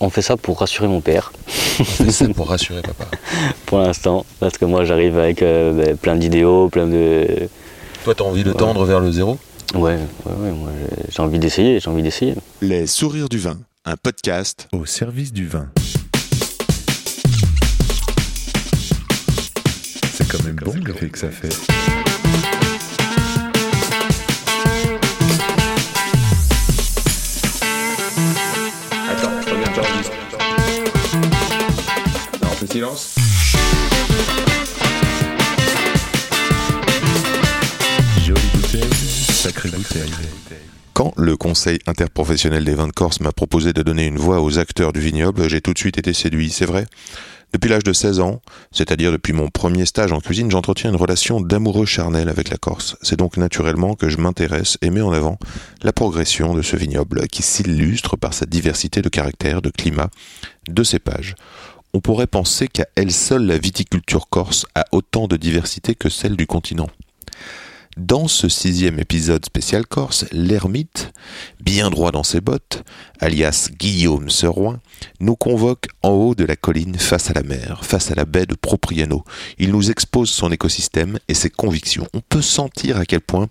on fait ça pour rassurer mon père. On fait ça pour rassurer papa. pour l'instant, parce que moi j'arrive avec euh, ben, plein d'idéaux, plein de. Toi, t'as envie de tendre vers le zéro? Ouais, ouais, ouais, moi j'ai- envie d'essayer, j'ai envie d'essayer. Les sourires du vin, un podcast au service du vin. C'est quand même bon l'effet que ça fait. Silence. Jolie bouteille, sacrée bouteille. Quand le Conseil interprofessionnel des vins de Corse m'a proposé de donner une voix aux acteurs du vignoble, j'ai tout de suite été séduit, c'est vrai. Depuis l'âge de 16 ans, c'est-à-dire depuis mon premier stage en cuisine, j'entretiens une relation d'amoureux charnel avec la Corse. C'est donc naturellement que je m'intéresse et mets en avant la progression de ce vignoble qui s'illustre par sa diversité de caractères, de climat, de cépages. On pourrait penser qu'à elle seule la viticulture corse a autant de diversité que celle du continent. Dans ce sixième épisode spécial Corse, l'ermite, bien droit dans ses bottes, alias Guillaume Seroin, nous convoque en haut de la colline face à la mer, face à la baie de Propriano. Il nous expose son écosystème et ses convictions. On peut sentir à quel point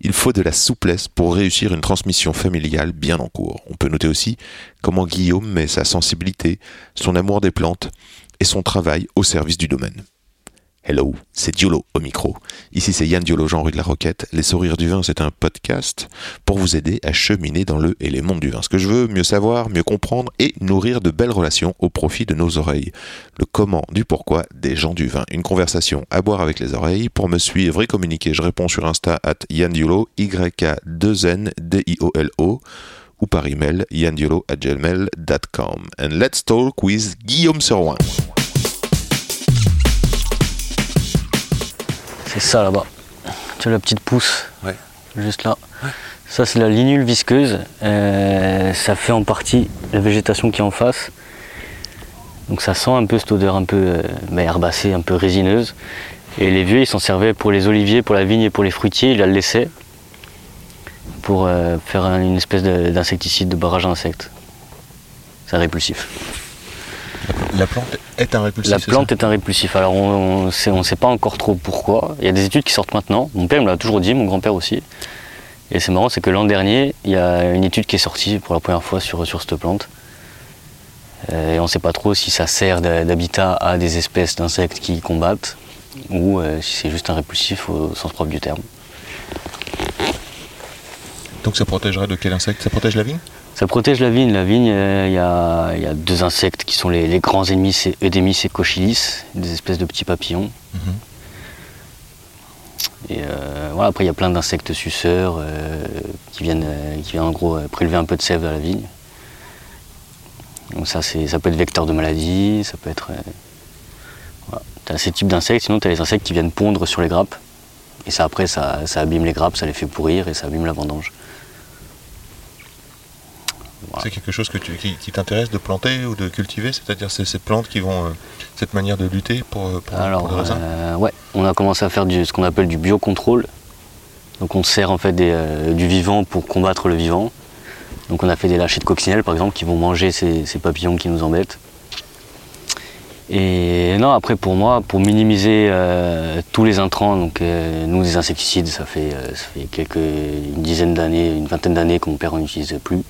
il faut de la souplesse pour réussir une transmission familiale bien en cours. On peut noter aussi comment Guillaume met sa sensibilité, son amour des plantes et son travail au service du domaine. Hello, c'est Diolo au micro. Ici c'est Yann Diolo, Jean rue de la Roquette. Les sourires du vin, c'est un podcast pour vous aider à cheminer dans le et les mondes du vin. Ce que je veux, mieux savoir, mieux comprendre et nourrir de belles relations au profit de nos oreilles. Le comment du pourquoi des gens du vin. Une conversation à boire avec les oreilles. Pour me suivre et communiquer, je réponds sur Insta at Yann Diolo, Y-A-2-N-D-I-O-L-O ou par email yandiolo at gmail.com. And let's talk with Guillaume Serouin. C'est ça là-bas. Tu vois la petite pousse Ouais. Juste là. Ça c'est la linule visqueuse. Euh, ça fait en partie la végétation qui est en face. Donc ça sent un peu cette odeur un peu euh, bah, herbacée, un peu résineuse. Et les vieux ils s'en servaient pour les oliviers, pour la vigne et pour les fruitiers, ils la laissaient pour euh, faire un- une espèce de- d'insecticide, de barrage à insectes. C'est un répulsif. La plante est un répulsif. La plante est un répulsif. Alors on ne sait pas encore trop pourquoi. Il y a des études qui sortent maintenant. Mon père me l'a toujours dit, mon grand-père aussi. Et c'est marrant, c'est que l'an dernier, il y a une étude qui est sortie pour la première fois sur, sur cette plante. Euh, Et on ne sait pas trop si ça sert d'habitat à des espèces d'insectes qui combattent ou euh, si c'est juste un répulsif au sens propre du terme. Donc ça protégerait de quel insecte? Ça protège la vigne? Ça protège la vigne. La vigne, euh, il y, a, il y a deux insectes qui sont les, les grands ennemis, c'est Eudémis et Cochilis, des espèces de petits papillons. Mhm. Et euh, voilà, après il y a plein d'insectes suceurs euh, qui, viennent, qui viennent en gros prélever un peu de sève dans la vigne. Donc ça, ça peut être vecteur de maladie, ça peut être... voilà. Tu as ces types d'insectes, sinon tu as les insectes qui viennent pondre sur les grappes. Et ça après, ça, ça abîme les grappes, ça les fait pourrir et ça abîme la vendange. Voilà. C'est quelque chose que tu, qui, qui t'intéresse de planter ou de cultiver C'est-à-dire ces, ces plantes qui vont... euh, cette manière de lutter pour, euh, pour, Alors, pour le raisin euh, ouais, on a commencé à faire du, ce qu'on appelle du biocontrôle. Donc, on sert en fait des, euh, du vivant pour combattre le vivant. Donc, on a fait des lâchers de coccinelles, par exemple, qui vont manger ces, ces papillons qui nous embêtent. Et non, après, pour moi, pour minimiser euh, tous les intrants, donc euh, nous, des insecticides, ça fait, euh, ça fait quelques, une dizaine d'années, une vingtaine d'années que mon père n'en utilise plus.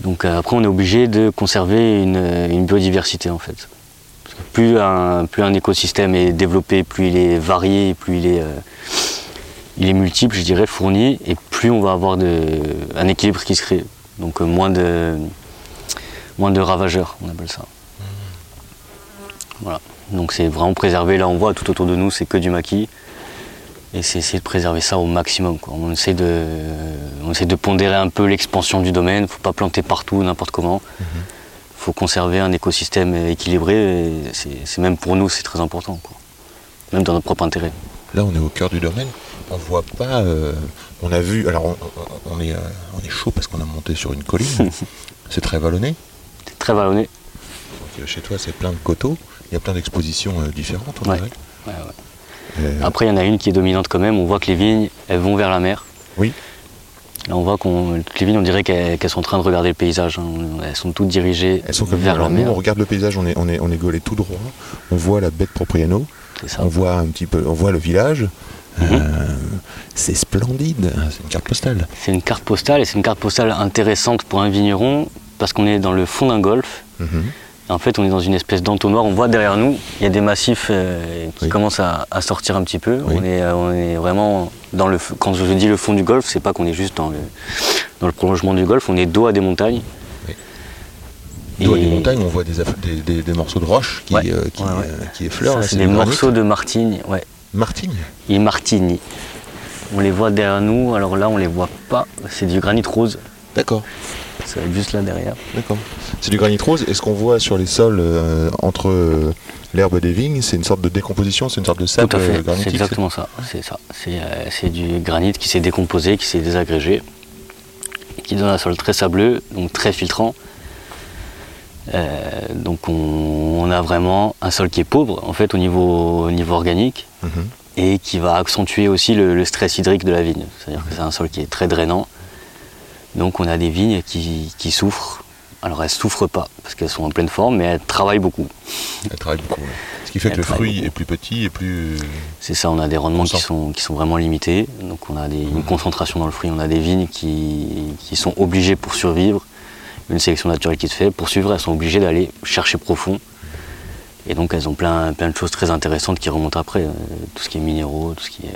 Donc euh, après, on est obligé de conserver une, une biodiversité en fait. Parce que plus un, plus un écosystème est développé, plus il est varié, plus il est, euh, il est multiple, je dirais, fourni, et plus on va avoir de, un équilibre qui se crée. Donc euh, moins, de, moins de ravageurs, on appelle ça. Voilà. Donc c'est vraiment préserver, là on voit tout autour de nous, c'est que du maquis. Et c'est essayer de préserver ça au maximum. quoi. On, essaie de, on essaie de pondérer un peu l'expansion du domaine. Il ne faut pas planter partout, n'importe comment. Il faut conserver un écosystème équilibré. et C'est même pour nous, c'est très important. quoi. Même dans notre propre intérêt. Là, on est au cœur du domaine. On voit pas. euh, on a vu. Alors, on, on est, euh, on est chaud parce qu'on a monté sur une colline. c'est très vallonné. C'est très vallonné. Donc, euh, chez toi, c'est plein de coteaux. Il y a plein d'expositions euh, différentes, on Ouais. dirait. Ouais, ouais. Euh, Après, il y en a une qui est dominante quand même. On voit que les vignes, elles vont vers la mer. Oui. Là, on voit qu'on les vignes, on dirait qu'elles qu'elles sont en train de regarder le paysage. hein. Elles sont toutes dirigées Elles sont comme vers alors la nous, mer. on regarde le paysage, on est, on est, on est gaulé tout droit. On voit la baie de Propriano, C'est ça. on voit un petit peu, on voit le village. Mhm. Euh, c'est splendide, c'est une carte postale. C'est une carte postale et c'est une carte postale intéressante pour un vigneron parce qu'on est dans le fond d'un golfe. Mhm. En fait, on est dans une espèce d'entonnoir. On voit derrière nous, il y a des massifs euh, qui Oui. commencent à, à sortir un petit peu. Oui. On, est, euh, on est vraiment dans le. Quand je dis le fond du golfe, c'est pas qu'on est juste dans le, dans le prolongement du golfe. On est dos à des montagnes. Oui. Dos à des montagnes, on voit des, aff- des, des- des morceaux de roche qui, Ouais. euh, qui, Ouais, ouais. euh, qui effleurent. c'est des morceaux de martine. Ouais. Martigne? Et martini. On les voit derrière nous. Alors là, on les voit pas. C'est du granit rose. D'accord, Ça va être juste là derrière. d'accord. C'est du granit rose. Et ce qu'on voit sur les sols euh, entre euh, l'herbe des vignes, c'est une sorte de décomposition, c'est une sorte de sable Tout à euh, fait, granitique. c'est exactement ça. C'est ça. C'est euh, c'est du granit qui s'est décomposé, qui s'est désagrégé, et qui donne un sol très sableux, donc très filtrant. Euh, donc on, on a vraiment un sol qui est pauvre en fait au niveau, au niveau organique Mhm. et qui va accentuer aussi le, le stress hydrique de la vigne. C'est-à-dire que c'est un sol qui est très drainant. Donc on a des vignes qui, qui souffrent. Alors elles souffrent pas parce qu'elles sont en pleine forme, mais elles travaillent beaucoup. Elle travaille beaucoup. ouais. Ce qui fait que le fruit beaucoup. est plus petit et plus. C'est ça, on a des rendements qui sont, qui sont vraiment limités. Donc on a des- une concentration dans le fruit. On a des vignes qui, qui sont obligées pour survivre, une sélection naturelle qui se fait. Pour suivre, elles sont obligées d'aller chercher profond. Et donc elles ont plein, plein de choses très intéressantes qui remontent après. euh, Tout ce qui est minéraux, tout ce qui est...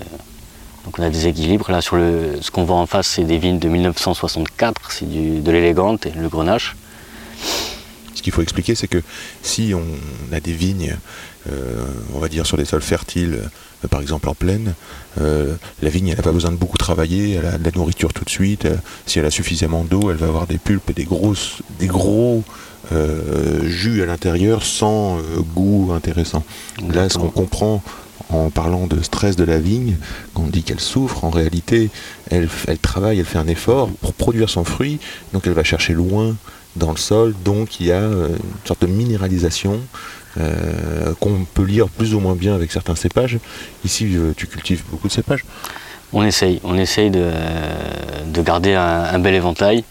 Donc on a des équilibres. Là, sur le, ce qu'on voit en face, c'est des vignes de 1964. C'est du- de l'élégante et le grenache. Ce qu'il faut expliquer, c'est que si on a des vignes, euh, on va dire sur des sols fertiles, euh, par exemple en plaine, euh, la vigne, elle n'a pas besoin de beaucoup travailler, elle a de la nourriture tout de suite. si elle a suffisamment d'eau, elle va avoir des pulpes et des, grosses, des gros jus à l'intérieur sans goût intéressant. Là, ce qu'on comprend en parlant de stress de la vigne, quand on dit qu'elle souffre, en réalité, elle, travaille, elle fait un effort pour produire son fruit, donc elle va chercher loin dans le sol, donc il y a euh, une sorte de minéralisation euh, qu'on peut lire plus ou moins bien avec certains cépages. Ici, euh, tu cultives beaucoup de cépages. On essaye, on essaye de, de garder un, bel éventail.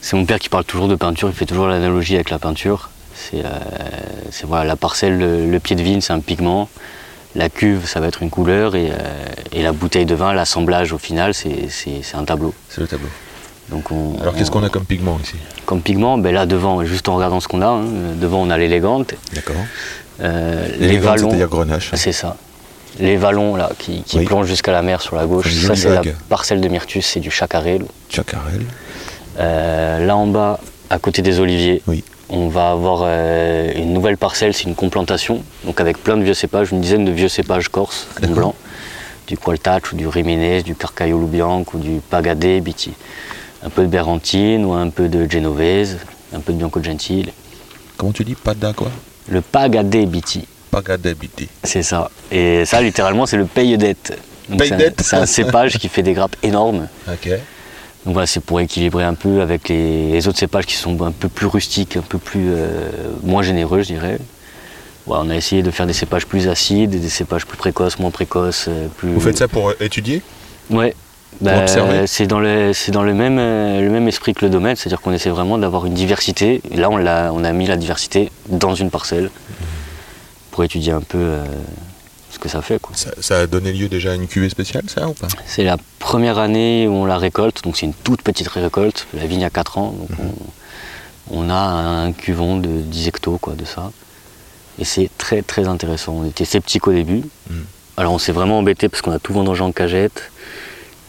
C'est mon père qui parle toujours de peinture, il fait toujours l'analogie avec la peinture. C'est voilà, la parcelle, le, le pied de vigne, c'est un pigment. La cuve, ça va être une couleur. Et, euh, et la bouteille de vin, l'assemblage au final, c'est un tableau. C'est le tableau. Donc on, Alors qu'est-ce on- qu'on a comme pigment ici? Comme pigment ben Là, devant, juste en regardant ce qu'on a, hein, devant, on a l'élégante. D'accord. Euh, Les vallons, c'est-à-dire grenache. c'est ça. Les vallons là, qui, qui Oui. plongent jusqu'à la mer sur la gauche, ça c'est la parcelle de Myrtus, c'est du chacarel. Chacarel. Euh, là en bas, à côté des oliviers, Oui. On va avoir euh, une nouvelle parcelle, c'est une complantation, donc avec plein de vieux cépages, une dizaine de vieux cépages corses, en D'accord. blanc, du Qualtach ou du Riménez, du Carcaio Lubianc ou du Pagadé Biti. Un peu de Berantine ou un peu de Genovese, un peu de Bianco Gentile. Comment tu dis Pada quoi? Le Pagadé Biti, Pagadabiti. c'est ça. Et ça, littéralement, c'est le paye-dette. C'est un- cépage qui fait des grappes énormes. Ok. Donc voilà, c'est pour équilibrer un peu avec les, les autres cépages qui sont un peu plus rustiques, un peu plus euh, moins généreux, je dirais. Voilà, on a essayé de faire des cépages plus acides, des cépages plus précoces, moins précoces, euh, plus. Vous faites ça pour euh, étudier? Ouais. Pour Bah, observer? c'est dans le c'est dans le même le même esprit que le domaine, c'est-à-dire qu'on essaie vraiment d'avoir une diversité. Et là, on l'a on a mis la diversité dans une parcelle pour étudier un peu euh, ce que ça fait. Quoi. ça, ça a donné lieu déjà à une cuvée spéciale, ça ou pas? C'est la première année où on la récolte, donc c'est une toute petite récolte. La vigne a 4 ans, donc on, on a un cuvon de 10 hectos quoi, de ça. Et c'est très très intéressant. On était sceptiques au début. Mhm. Alors on s'est vraiment embêté parce qu'on a tout vendangé en cagette.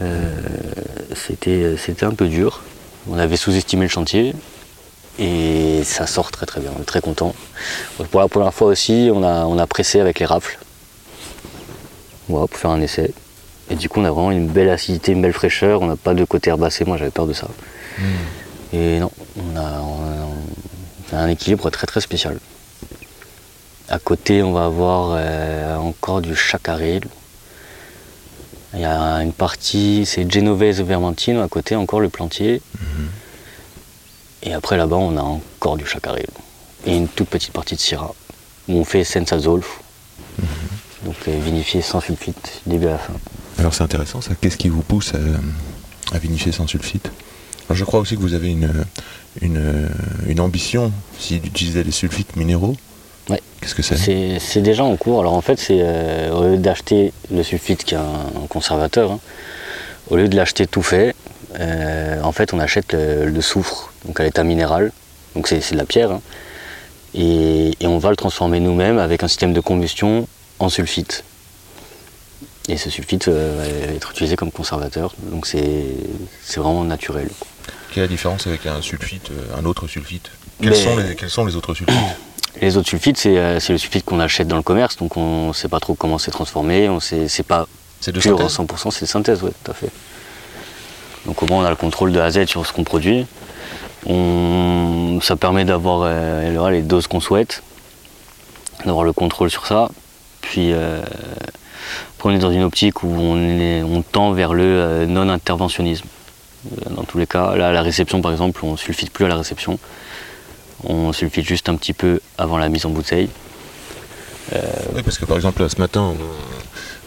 Euh, c'était, c'était un peu dur. On avait sous-estimé le chantier. Et ça sort très très bien, on est très content. Pour la première fois aussi, on a, on a pressé avec les rafles. Voilà, pour faire un essai. Et du coup, on a vraiment une belle acidité, une belle fraîcheur. On n'a pas de côté herbacé, moi j'avais peur de ça. Et non, on a, on a- on a un équilibre très très spécial. À côté, on va avoir euh, encore du chacaril. Il y a une partie, c'est Genovese Vermentino, à côté encore le plantier. Et après là-bas, on a encore du chacaril. Et une toute petite partie de Syrah, où on fait Senza Zolf. Donc euh, vinifié sans sulfite, début à la fin. Alors c'est intéressant ça. Qu'est-ce qui vous pousse à, à vinifier sans sulfite? Alors, je crois aussi que vous avez une, une, une ambition, si d'utiliser des sulfites minéraux. Ouais. Qu'est-ce que c'est? C'est c'est déjà en cours. Alors en fait, c'est euh, au lieu d'acheter le sulfite qui est un, un conservateur, hein, au lieu de l'acheter tout fait, euh, en fait, on achète le, le soufre, donc à l'état minéral. Donc c'est c'est de la pierre. hein. et, et on va le transformer nous-mêmes avec un système de combustion en sulfite. Et ce sulfite euh, va être utilisé comme conservateur. Donc c'est c'est vraiment naturel. Quelle est la différence avec un sulfite, euh, un autre sulfite? Quels, Mais- sont les, quels sont les autres sulfites? Les autres sulfites, c'est euh, c'est le sulfite qu'on achète dans le commerce, donc on ne sait pas trop comment c'est transformé, on sait, c'est pas C'est de pur synthèse 100%, c'est de synthèse, oui, tout à fait. Donc au moins on a le contrôle de A à Z sur ce qu'on produit. On- ça permet d'avoir euh, les doses qu'on souhaite, d'avoir le contrôle sur ça. Puis euh, on est dans une optique où on, est- on tend vers le euh, non-interventionnisme. Euh, Dans tous les cas, là à la réception par exemple, on ne sulfite plus à la réception. On sulfite juste un petit peu avant la mise en bouteille. Oui, parce que par exemple, là, ce matin, on-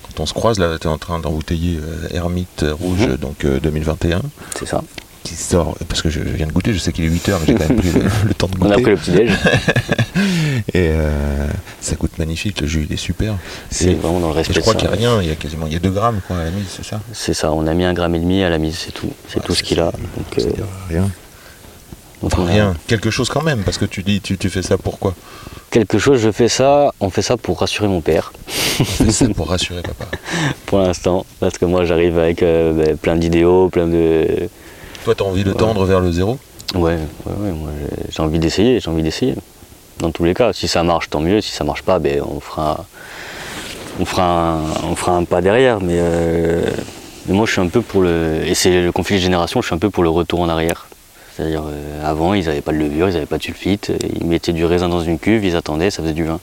quand on se croise, là, tu es en train d'embouteiller euh, Hermite Rouge, Mhm. donc euh, 2021, C'est ça. Qui sort, parce que je viens de goûter, je sais qu'il est 8h, mais j'ai quand même pris le, le temps de On a goûter. pris le petit-déj. Et euh, ça coûte magnifique, le jus il est super. C'est Et- vraiment dans le Et respect je de crois qu'il n'y a rien, il y a quasiment il y a 2 grammes quoi, à la mise, c'est ça? C'est ça, on a mis un gramme et demi à la mise, c'est tout. C'est Ah, tout ce qu'il a. Donc, euh, rien. donc Enfin, rien, quelque chose quand même, parce que tu dis, tu, tu fais ça pourquoi Quelque chose, je fais ça, on fait ça pour rassurer mon père, On fait ça pour rassurer papa. pour l'instant. Parce que moi j'arrive avec euh, ben, plein d'idéaux, plein de. Toi, tu as envie de tendre vers le zéro Ouais, ouais, ouais, moi j'ai- envie d'essayer, j'ai envie d'essayer. Dans tous les cas, si ça marche, tant mieux. Si ça marche pas, ben, on fera. On fera, un, on fera un pas derrière, mais, euh, mais moi je suis un peu pour le. Et c'est le conflit de génération, je suis un peu pour le retour en arrière. C'est-à-dire, euh, avant, ils n'avaient pas de levure, ils n'avaient pas de sulfite, euh, ils mettaient du raisin dans une cuve, ils attendaient, ça faisait du vin.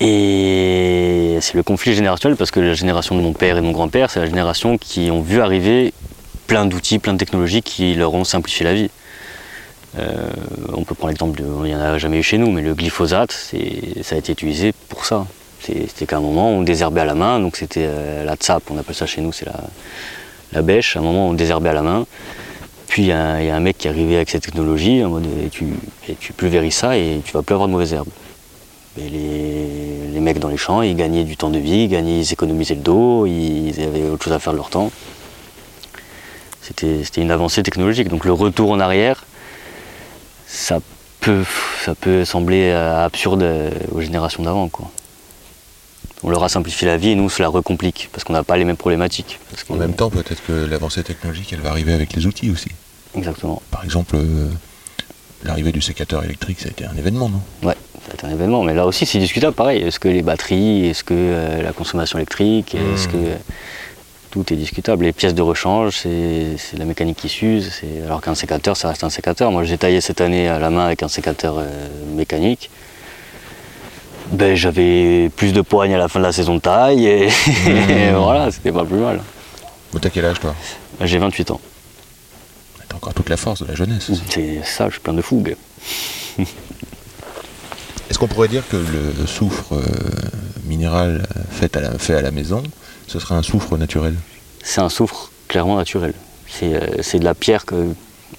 Et c'est le conflit générationnel parce que la génération de mon père et de mon grand-père, c'est la génération qui ont vu arriver plein d'outils, plein de technologies qui leur ont simplifié la vie. Euh, on peut prendre l'exemple, de- il n'y en a jamais eu chez nous, mais le glyphosate, ça a été utilisé pour ça. C'était qu'à un moment, on désherbait à la main, donc c'était euh, la tsap, on appelle ça chez nous, c'est la, bêche. À un moment, on désherbait à la main. Puis il y, a un mec qui est arrivé avec cette technologie, en mode tu, et ça et tu vas plus avoir de mauvaises herbes. Les, mecs dans les champs, ils gagnaient du temps de vie, ils économisaient le dos, ils avaient autre chose à faire de leur temps. C'était une avancée technologique. Donc le retour en arrière, ça peut, ça peut sembler euh, absurde euh, aux générations d'avant. On leur a simplifié la vie et nous, cela recomplique parce qu'on n'a pas les mêmes problématiques. Parce En même temps, peut-être que l'avancée technologique, elle va arriver avec les outils aussi. Exactement. Par exemple, euh, l'arrivée du sécateur électrique, ça a été un événement, non? Ouais, ça va être un événement. Mais là aussi, c'est discutable. Pareil, est-ce que les batteries, est-ce que euh, la consommation électrique, est-ce Hmm. que tout est discutable. Les pièces de rechange, c'est la mécanique qui s'use. Alors qu'un sécateur, ça reste un sécateur. Moi, j'ai taillé cette année à la main avec un sécateur euh, mécanique. Ben, j'avais plus de poignes à la fin de la saison de taille et, et voilà, c'était pas plus mal. Mais t'as quel âge, toi? J'ai 28 ans. T'as encore toute la force de la jeunesse. C'est ça, je suis plein de fougue. Est-ce qu'on pourrait dire que le soufre euh, minéral euh, fait à, la, fait à la maison, ce serait un soufre naturel C'est un soufre clairement naturel. C'est euh, c'est de la pierre que.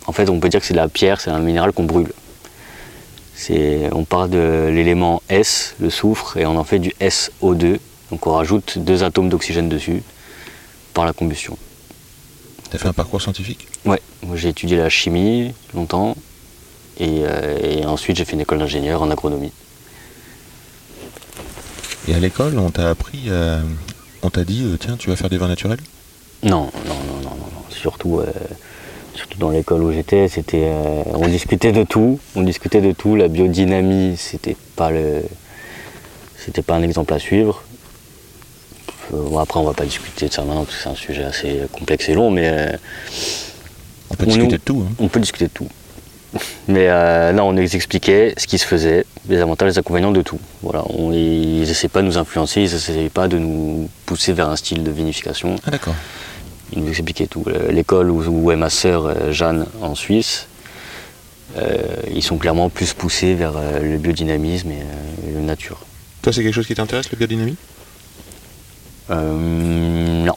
En fait, on peut dire que c'est de la pierre, c'est un minéral qu'on brûle. On part de l'élément S, le soufre, et on en fait du SO2. Donc on rajoute deux atomes d'oxygène dessus par la combustion. T'as fait un parcours scientifique? Ouais, moi j'ai étudié la chimie longtemps, et, euh, et ensuite j'ai fait une école d'ingénieur en agronomie. Et à l'école, on t'a appris, euh, on t'a dit, euh, tiens, tu vas faire des vins naturels? Non, non, non, non, non, non. Surtout, euh, surtout dans l'école où j'étais, c'était, euh, on discutait de tout, on discutait de tout. La biodynamie, c'était pas le, c'était pas un exemple à suivre. Bon, après, on va pas discuter de ça maintenant parce que c'est un sujet assez complexe et long, mais euh, On peut On discuter nous- de tout. hein. on peut discuter de tout. Mais euh, là, on nous expliquait ce qui se faisait, les avantages, les inconvénients de tout. Voilà, on, ils n'essaient pas de nous influencer, ils n'essaient pas de nous pousser vers un style de vinification. Ah d'accord. Il nous expliquait tout. Euh, L'école où, où est ma sœur euh, Jeanne en Suisse, euh, ils sont clairement plus poussés vers euh, le biodynamisme et, euh, la nature. Toi, c'est quelque chose qui t'intéresse, le biodynamie? Euh, non.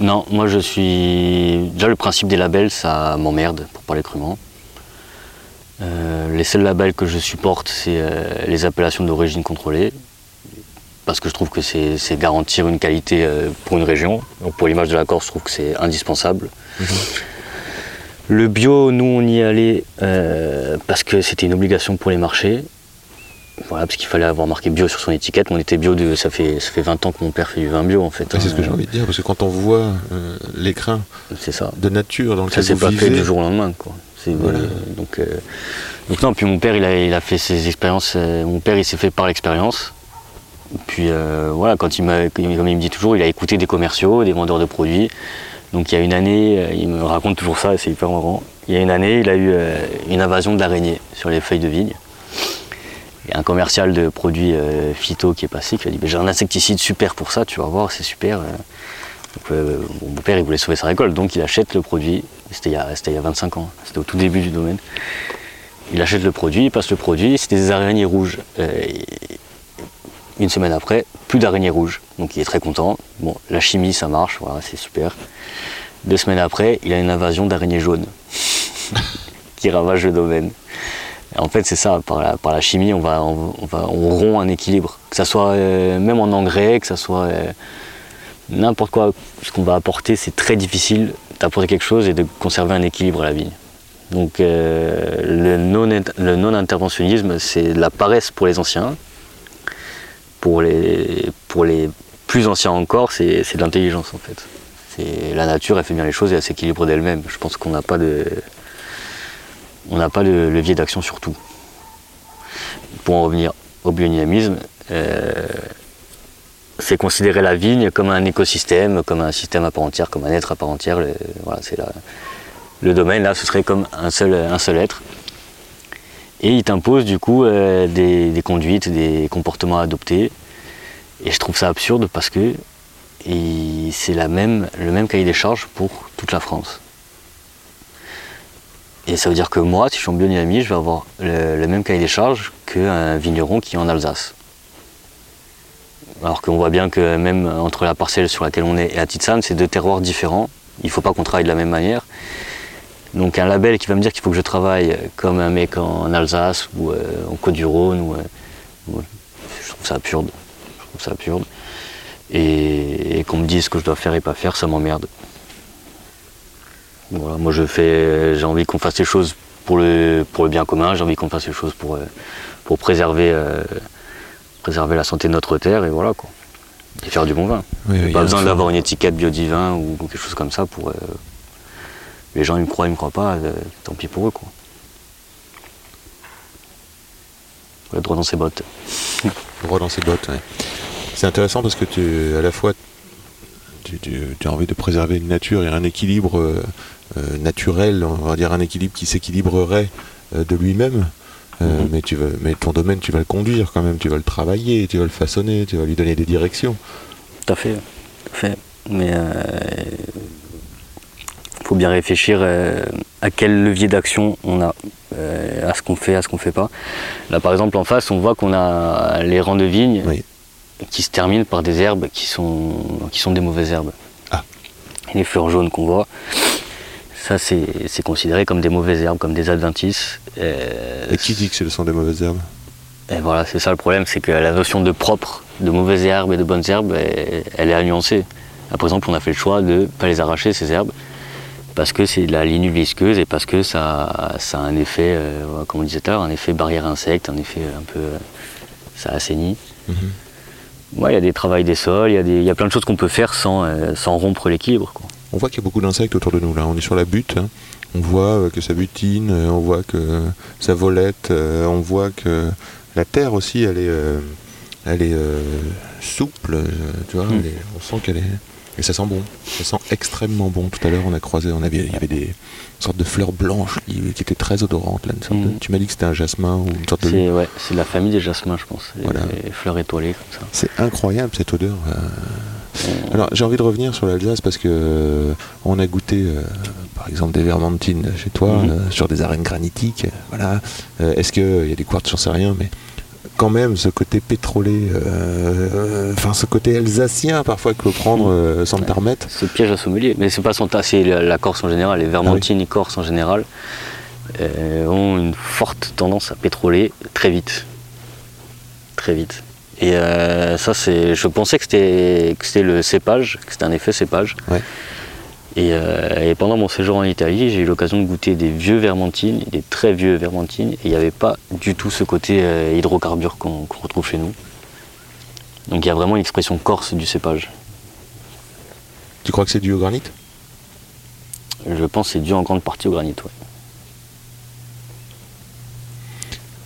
Non, Non, moi je suis. Déjà, le principe des labels, ça m'emmerde, pour parler crûment. Euh, les seuls labels que je supporte, c'est euh, les appellations d'origine contrôlée, parce que je trouve que c'est garantir une qualité euh, pour une région. Donc pour l'image de la Corse, je trouve que c'est indispensable. Le bio, nous, on y allait parce que c'était une obligation pour les marchés. Voilà, parce qu'il fallait avoir marqué bio sur son étiquette. On était bio, de, ça, fait, ça fait 20 ans que mon père fait du vin bio, en fait. Ouais, c'est ce que j'ai envie de dire, parce que quand on voit euh, ça. de nature dans Ça lequel s'est vous pas fait du jour au lendemain, quoi. Voilà. donc, euh, donc non, puis mon père, il a, il a fait ses expériences. euh, mon père, il s'est fait par l'expérience. Puis euh, voilà, quand il m'a, comme il me dit toujours, il a écouté des commerciaux, des vendeurs de produits. Donc il y a une année, il me raconte toujours ça, c'est hyper marrant. Il y a une année, il a eu une invasion d'araignées sur les feuilles de vigne. A un commercial de produits euh, phyto qui est passé, qui a dit Ben, J'ai un insecticide super pour ça, tu vas voir, c'est super. euh. Donc, euh, mon père, il voulait sauver sa récolte, donc il achète le produit. C'était il, y a- c'était il y a 25 ans, c'était au tout début du domaine. Il achète le produit, il passe le produit, c'était des araignées rouges. Et une semaine après, plus d'araignées rouges. Donc il est très content. Bon, la chimie, ça marche, voilà, c'est super. Deux semaines après, il a une invasion d'araignées jaunes qui ravage le domaine. En fait, c'est ça, par la, chimie, on, va, on, va, on rompt un équilibre. Que ça soit euh, même en engrais, que ça soit euh, n'importe quoi, ce qu'on va apporter, c'est très difficile d'apporter quelque chose et de conserver un équilibre à la vigne. Donc euh, le non- non-interventionnisme, c'est de la paresse pour les anciens. Pour les, pour les plus anciens encore, c'est c'est de l'intelligence en fait. C'est- La nature, elle fait bien les choses et elle s'équilibre d'elle-même. Je pense qu'on n'a pas de, on n'a pas de levier d'action sur tout. Pour en revenir au biodynamisme, euh, c'est considérer la vigne comme un écosystème, comme un système à part entière, comme un être à part entière. Le, voilà, le domaine, là, ce serait comme un seul, être. Et il t'impose du coup euh, des, conduites, des comportements à adopter. Et je trouve ça absurde parce que c'est le même cahier des charges pour toute la France. Et ça veut dire que moi, si je suis en biodynamie, je vais avoir le, même cahier des charges qu'un vigneron qui est en Alsace. Alors qu'on voit bien que même entre la parcelle sur laquelle on est et la Titsane, c'est deux terroirs différents. Il ne faut pas qu'on travaille de la même manière. Donc un label qui va me dire qu'il faut que je travaille comme un mec en Alsace ou euh, en Côte-du-Rhône, euh, je trouve ça absurde. Je trouve ça absurde. Et qu'on me dise ce que je dois faire et pas faire, ça m'emmerde. Voilà, moi je fais, j'ai envie qu'on fasse les choses pour le, pour le bien commun, j'ai envie qu'on fasse les choses pour, euh, pour préserver, euh, préserver la santé de notre terre et voilà quoi. Et faire du bon vin. Oui, oui, pas besoin d'avoir une étiquette biodivin ou quelque chose comme ça pour. euh, les gens ils me croient, ils me croient pas, euh, tant pis pour eux quoi. Le droit dans ses bottes. droit dans ses bottes. ouais. C'est intéressant parce que tu, à la fois, tu, tu- tu as envie de préserver une nature et un équilibre euh, euh, naturel, on va dire un équilibre qui s'équilibrerait euh, de lui-même. Mhm. mais, tu veux, mais ton domaine, tu vas le conduire quand même, tu vas le travailler, tu vas le façonner, tu vas lui donner des directions. Tout à fait, tout à fait. Mais il faut bien réfléchir euh, à quel levier d'action on a, euh, à ce qu'on fait, à ce qu'on fait pas. Là, par exemple, en face, on voit qu'on a les rangs de vignes Oui. Qui se terminent par des herbes qui sont, qui sont des mauvaises herbes. Ah. Et les fleurs jaunes qu'on voit, ça, c'est considéré comme des mauvaises herbes, comme des adventices. Euh, Et qui dit que ce sont des mauvaises herbes? Et voilà, c'est ça le problème, c'est que la notion de propre, de mauvaises herbes et de bonnes herbes, elle, elle est à nuancer. Là, par exemple, on a fait le choix de ne pas les arracher, ces herbes, parce que c'est de la ligne visqueuse et parce que ça, ça a un effet, euh, comme on disait tout à l'heure, un effet barrière insecte, un effet un peu. euh, ça assainit. Mhm. Il y a des travails des sols, il y, y a plein de choses qu'on peut faire sans, euh, sans rompre l'équilibre. quoi. On voit qu'il y a beaucoup d'insectes autour de nous là. On est sur la butte. hein. On voit euh, que ça butine, euh, on voit que ça volette, euh, on voit que la terre aussi, elle est, euh, elle est souple. tu vois, Mm. est- on sent qu'elle est. Et ça sent bon. Ça sent extrêmement bon. Tout à l'heure, on a croisé, on avait, il y avait des sortes de fleurs blanches qui, qui étaient très odorantes. Là, une sorte de- Mm. tu m'as dit que c'était un jasmin ou une sorte de. C'est ouais, c'est de la famille des jasmins, je pense. Les, Voilà. les fleurs étoilées comme ça. C'est incroyable cette odeur. euh. Alors j'ai envie de revenir sur l'Alsace parce que euh, on a goûté euh, par exemple des vermentines chez toi Mhm. sur des arènes granitiques. Voilà. Est-ce qu'il y a des quartz J'en sais rien, mais quand même ce côté pétrolé, euh, enfin ce côté alsacien parfois que peut prendre euh, sans le remettre. Ce piège à sommelier. Mais c'est pas son tas, c'est la, la Corse en général. Les Vermentines et Corse en général euh, ont une forte tendance à pétroler très vite. Très vite. Et euh, ça, c'est. Je pensais que c'était que c'était le cépage, que c'était un effet cépage. Ouais. Et, euh, et pendant mon séjour en Italie, j'ai eu l'occasion de goûter des vieux vermentines, des très vieux vermentines, et il n'y avait pas du tout ce côté euh, hydrocarbure qu'on retrouve chez nous. Donc il y a vraiment une expression corse du cépage. Tu crois que c'est dû au granit? Je pense que c'est dû en grande partie au granit. ouais.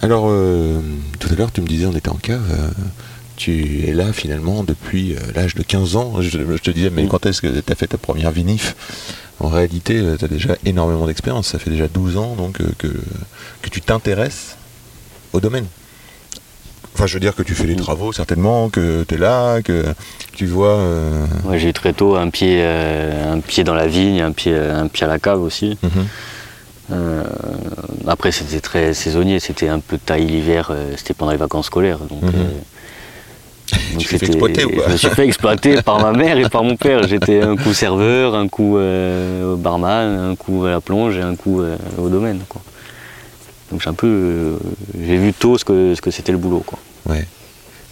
Alors, euh, tout à l'heure, tu me disais, on était en cave. Euh, tu es là finalement depuis euh, l'âge de 15 ans. Je, je te disais, mais quand est-ce que tu as fait ta première vinif? En réalité, tu as déjà énormément d'expérience. Ça fait déjà 12 ans donc, euh, que, que tu t'intéresses au domaine. Enfin, je veux dire que tu fais les travaux certainement, que tu es là, que tu vois. euh, Ouais, j'ai eu très tôt un pied, euh, un pied dans la vigne, un pied, un pied à la cave aussi. mhm. Euh, après, c'était très saisonnier, c'était un peu taille l'hiver, euh, c'était pendant les vacances scolaires. Donc, Mhm. euh, donc Tu exploiter ou quoi Je me suis fait exploiter par ma mère et par mon père. J'étais un coup serveur, un coup euh, barman, un coup à la plonge et un coup euh, au domaine. Quoi. Donc j'ai un peu, euh, j'ai vu tôt ce que ce que c'était le boulot. Quoi. Ouais.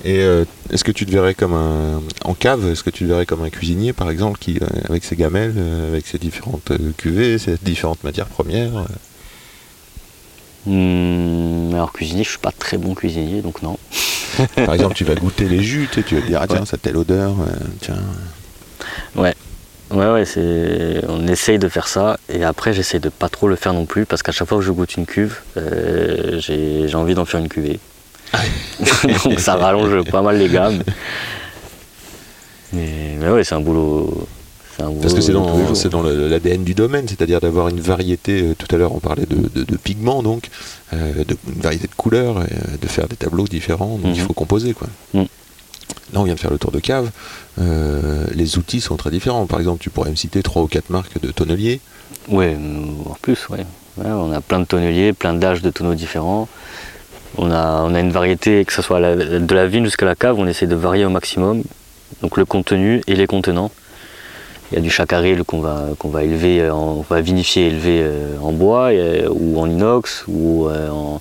Et euh, est-ce que tu te verrais comme un en cave? Est-ce que tu te verrais comme un cuisinier par exemple qui avec ses gamelles, avec ses différentes cuvées, ses différentes matières premières Hum, alors cuisinier, je suis pas très bon cuisinier, donc non. Par exemple, tu vas goûter les jus, tu sais, tu vas te dire ah tiens Ouais. ça a telle odeur, euh, tiens. Ouais, ouais, c'est. On essaye de faire ça et après j'essaye de pas trop le faire non plus parce qu'à chaque fois que je goûte une cuve, euh, j'ai j'ai envie d'en faire une cuvée. Donc ça rallonge pas mal les gammes. Mais, mais ouais, c'est un boulot. Parce que c'est les dans, c'est l'ADN du domaine, c'est-à-dire d'avoir une variété, euh, tout à l'heure on parlait de, de- de pigments donc, euh, de, une variété de couleurs, euh, de faire des tableaux différents, donc il Mhm. faut composer quoi. Mhm. Là on vient de faire le tour de cave, euh, les outils sont très différents. Par exemple, tu pourrais me citer trois ou quatre marques de tonneliers. Ouais, euh, en plus, ouais. Ouais, On a plein de tonneliers, plein d'âges de tonneaux différents. On a, on a une variété, que ce soit la- de la vigne jusqu'à la cave, on essaie de varier au maximum. Donc le contenu et les contenants. Il y a du chacaril qu'on va, qu'on va élever, euh, en- on va vinifier et élever euh, en bois et, euh, ou en inox ou en,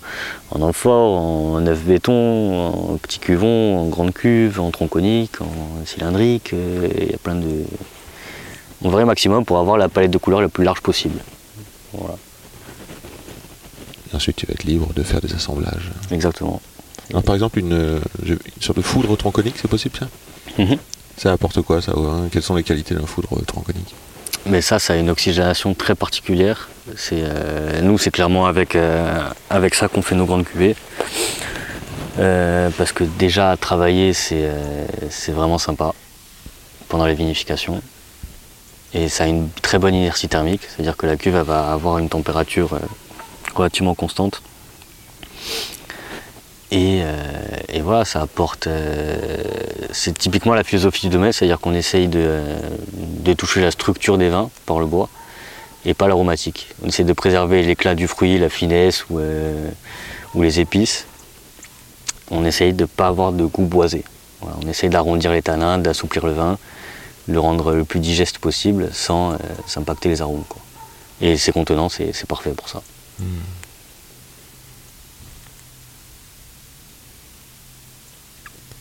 en amphore, en œuf béton, en petit cuvon, en grande cuve, en tronconique, en cylindrique. Il y a plein de. On varie au maximum pour avoir la palette de couleurs la plus large possible. Voilà, Et ensuite tu vas être libre de faire des assemblages. exactement. Alors, par exemple, une, une sorte de foudre tronconique, c'est possible ça? Mhm. Ça apporte quoi ça hein Quelles sont les qualités d'un foudre tronconique Mais ça, ça a une oxygénation très particulière. Euh, nous, c'est clairement avec, euh, avec ça qu'on fait nos grandes cuvées. Euh, parce que déjà, travailler, c'est, euh, vraiment sympa pendant les vinifications. Et ça a une très bonne inertie thermique, c'est-à-dire que la cuve va avoir une température euh, relativement constante. Et, euh, et voilà, ça apporte. euh, c'est typiquement la philosophie du domaine, c'est-à-dire qu'on essaye de, euh, de toucher la structure des vins par le bois et pas l'aromatique. On essaie de préserver l'éclat du fruit, la finesse ou, les épices. On essaye de ne pas avoir de goût boisé. On essaye d'arrondir les tanins, d'assouplir le vin, de le rendre le plus digeste possible sans, euh, sans impacter les arômes. Et ces contenants, c'est c'est parfait pour ça.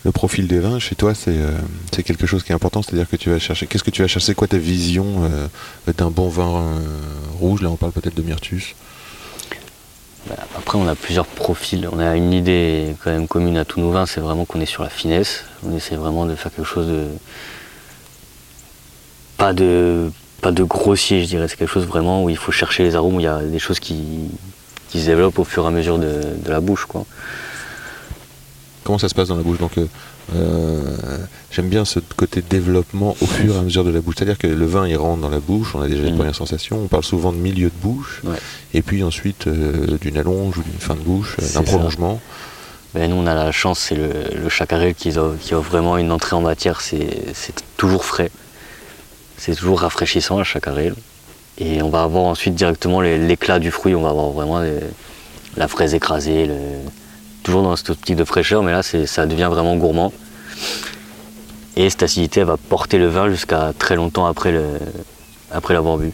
Le profil des vins chez toi, c'est euh, c'est quelque chose qui est important, c'est-à-dire que tu vas chercher. Qu'est-ce que tu vas chercher Quoi ta vision euh, d'un bon vin euh, rouge? Là, on parle peut-être de Myrtus. Bah, Après, on a plusieurs profils. On a une idée quand même commune à tous nos vins, c'est vraiment qu'on est sur la finesse. On essaie vraiment de faire quelque chose de. Pas de, pas de grossier, je dirais. C'est quelque chose vraiment où il faut chercher les arômes, où il y a des choses qui, qui se développent au fur et à mesure de, de la bouche. Quoi. Comment ça se passe dans la bouche Donc, euh, euh, j'aime bien ce côté développement au fur et à mesure de la bouche. C'est-à-dire que le vin, il rentre dans la bouche, on a déjà les Mhm. premières sensations. On parle souvent de milieu de bouche, Ouais. et puis ensuite euh, d'une allonge ou d'une fin de bouche, d'un prolongement. Ben, nous, on a la chance, c'est le, le chacarel qui qui offre vraiment une entrée en matière. C'est toujours frais. C'est toujours rafraîchissant, le chacarel. Et on va avoir ensuite directement l'éclat du fruit. On va avoir vraiment les- la fraise écrasée, le- toujours dans cette optique de fraîcheur, mais là, ça devient vraiment gourmand. Et cette acidité, elle va porter le vin jusqu'à très longtemps après l'avoir bu.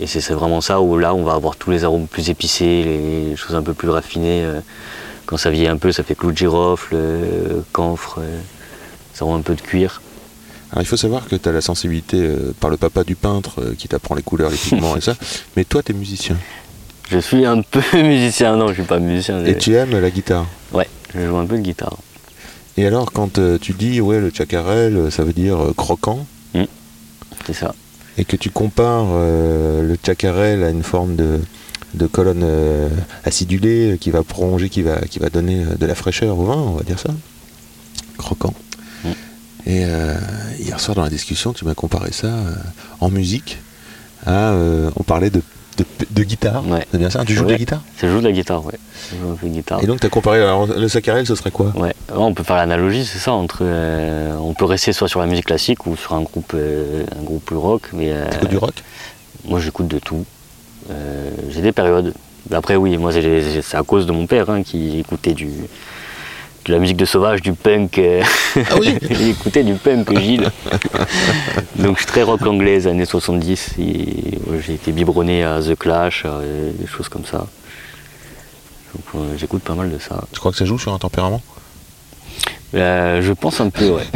Et c'est vraiment ça où là, on va avoir tous les arômes plus épicés, les choses un peu plus raffinées. euh, Quand ça vieillit un peu, ça fait clou de girofle, euh, camphre, euh, ça rend un peu de cuir. Alors il faut savoir que tu as la sensibilité euh, par le papa du peintre euh, qui t'apprend les couleurs, les pigments et ça, mais toi tu es musicien. Je suis un peu musicien, non, je suis pas musicien. Et tu aimes la guitare? Ouais, je joue un peu de guitare. Et alors quand euh, tu dis ouais le chacarel euh, ça veut dire euh, croquant? C'est ça. et que tu compares euh, le chacarel à une forme de, de colonne acidulée qui va prolonger, qui va, qui va donner de la fraîcheur au vin, on va dire ça? Croquant. Mm. Et hier soir dans la discussion, tu m'as comparé ça en musique à. on parlait de, de, de guitare. Ouais. C'est bien ça Tu joues de la guitare? Je joue de la guitare, ouais. Je joue un peu de guitare. Et donc tu as comparé. Alors, le chacarel, ce serait quoi? Ouais, on peut faire l'analogie, c'est ça, entre. euh, on peut rester soit sur la musique classique ou sur un groupe, euh, un groupe plus rock, mais. euh, T'écoutes du rock? Moi, j'écoute de tout. Euh, j'ai des périodes. Après, oui, moi, c'est c'est à cause de mon père hein, qui écoutait du, de la musique de sauvage, du punk. euh, Ah oui Il écoutait du punk, Gilles. Donc, je suis très rock anglaise, années 70. Et, ouais, j'ai été biberonné à The Clash, euh, des choses comme ça. Donc, euh, j'écoute pas mal de ça. Tu crois que ça joue sur un tempérament? Euh, je pense un peu, ouais.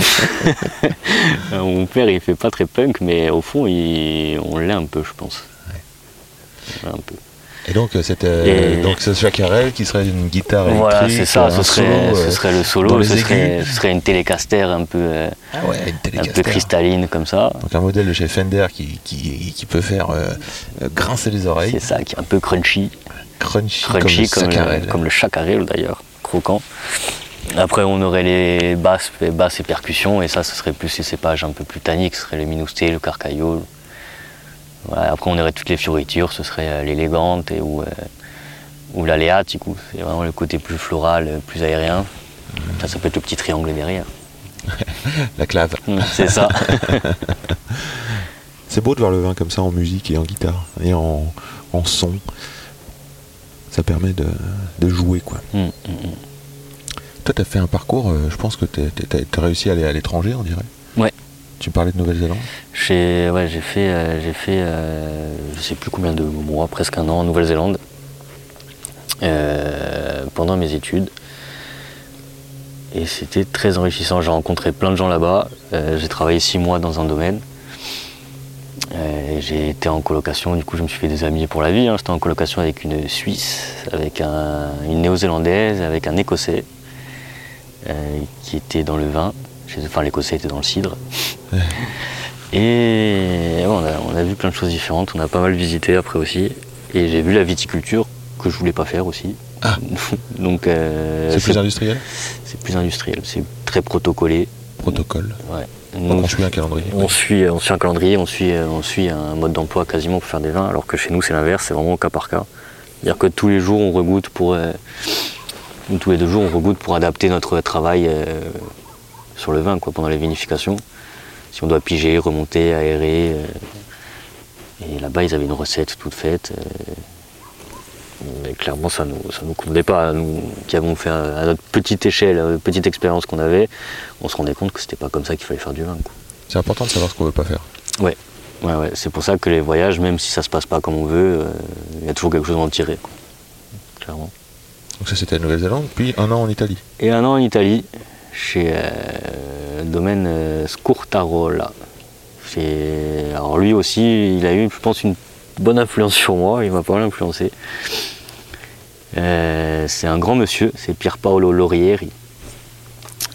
Mon père, il fait pas très punk, mais au fond, il- on l'est un peu, je pense. Ouais, un peu. Et donc, euh, cette, euh, donc ce chacarel qui serait une guitare Voilà, électrique, c'est ça, un ce serait, solo, ce euh, serait le solo, les ce serait, ce serait une télécaster un peu, Ah ouais, une un peu cristalline comme ça. Donc un modèle de chez Fender qui, qui, qui peut faire grincer les oreilles, C'est ça, qui est un peu crunchy, crunchy, crunchy comme comme, le chacarel d'ailleurs, croquant. Après, on aurait les basses, les basses et percussions, et ça, ce serait plus ces cépages un peu plus tanniques, ce serait le Minousté, le Carcaillol. Voilà, après, on aurait toutes les fioritures, ce serait euh, l'élégante et, ou, euh, ou l'aléa, du coup. C'est vraiment le côté plus floral, euh, plus aérien. Ça, ça peut être le petit triangle derrière. La clave. Mm, C'est ça. C'est beau de voir le vin comme ça en musique et en guitare et en, en son. Ça permet de, de jouer quoi. Mm, mm, mm. Toi tu as fait un parcours, je pense que tu as réussi à aller à l'étranger on dirait. Ouais. Tu parlais de Nouvelle-Zélande J'ai ouais, fait, euh, j'ai fait euh, je sais plus combien de mois, presque un an en Nouvelle-Zélande euh, pendant mes études. Et c'était très enrichissant. J'ai rencontré plein de gens là-bas. Euh, j'ai travaillé six mois dans un domaine. J'ai été en colocation, du coup je me suis fait des amis pour la vie. hein. J'étais en colocation avec une Suisse, avec un- une Néo-Zélandaise, avec un Écossais qui était dans le vin. Enfin l'Écossais était dans le cidre. Et on, a, on a vu plein de choses différentes, on a pas mal visité après aussi. Et j'ai vu la viticulture que je voulais pas faire aussi. Ah. Donc euh, C'est plus industriel? C'est plus industriel, c'est très protocolé. Protocole. Ouais. Donc on suit un calendrier. on suit, on suit un calendrier, on suit, on suit un mode d'emploi quasiment pour faire des vins, alors que chez nous c'est l'inverse, c'est vraiment au cas par cas. C'est-à-dire que tous les jours on regoute pour, euh, ou tous les deux jours on regoute pour adapter notre travail euh, sur le vin quoi, pendant les vinifications. Si on doit piger, remonter, aérer. euh, et là-bas ils avaient une recette toute faite. euh, mais clairement ça nous, ça nous convenait pas, nous qui avons fait à notre petite échelle, à notre petite expérience qu'on avait, on se rendait compte que c'était pas comme ça qu'il fallait faire du vin. C'est important de savoir ce qu'on veut pas faire. Ouais, ouais, ouais. c'est pour ça que les voyages, même si ça se passe pas comme on veut, euh, il y a toujours quelque chose à en tirer, quoi. clairement. Donc ça c'était la Nouvelle-Zélande, puis un an en Italie. Et un an en Italie, chez euh, le domaine euh, Scurtarola. C'est- Alors lui aussi, il a eu, je pense, une bonne influence sur moi, il m'a pas mal influencé. Euh, c'est un grand monsieur, c'est Pier Paolo Lorieri,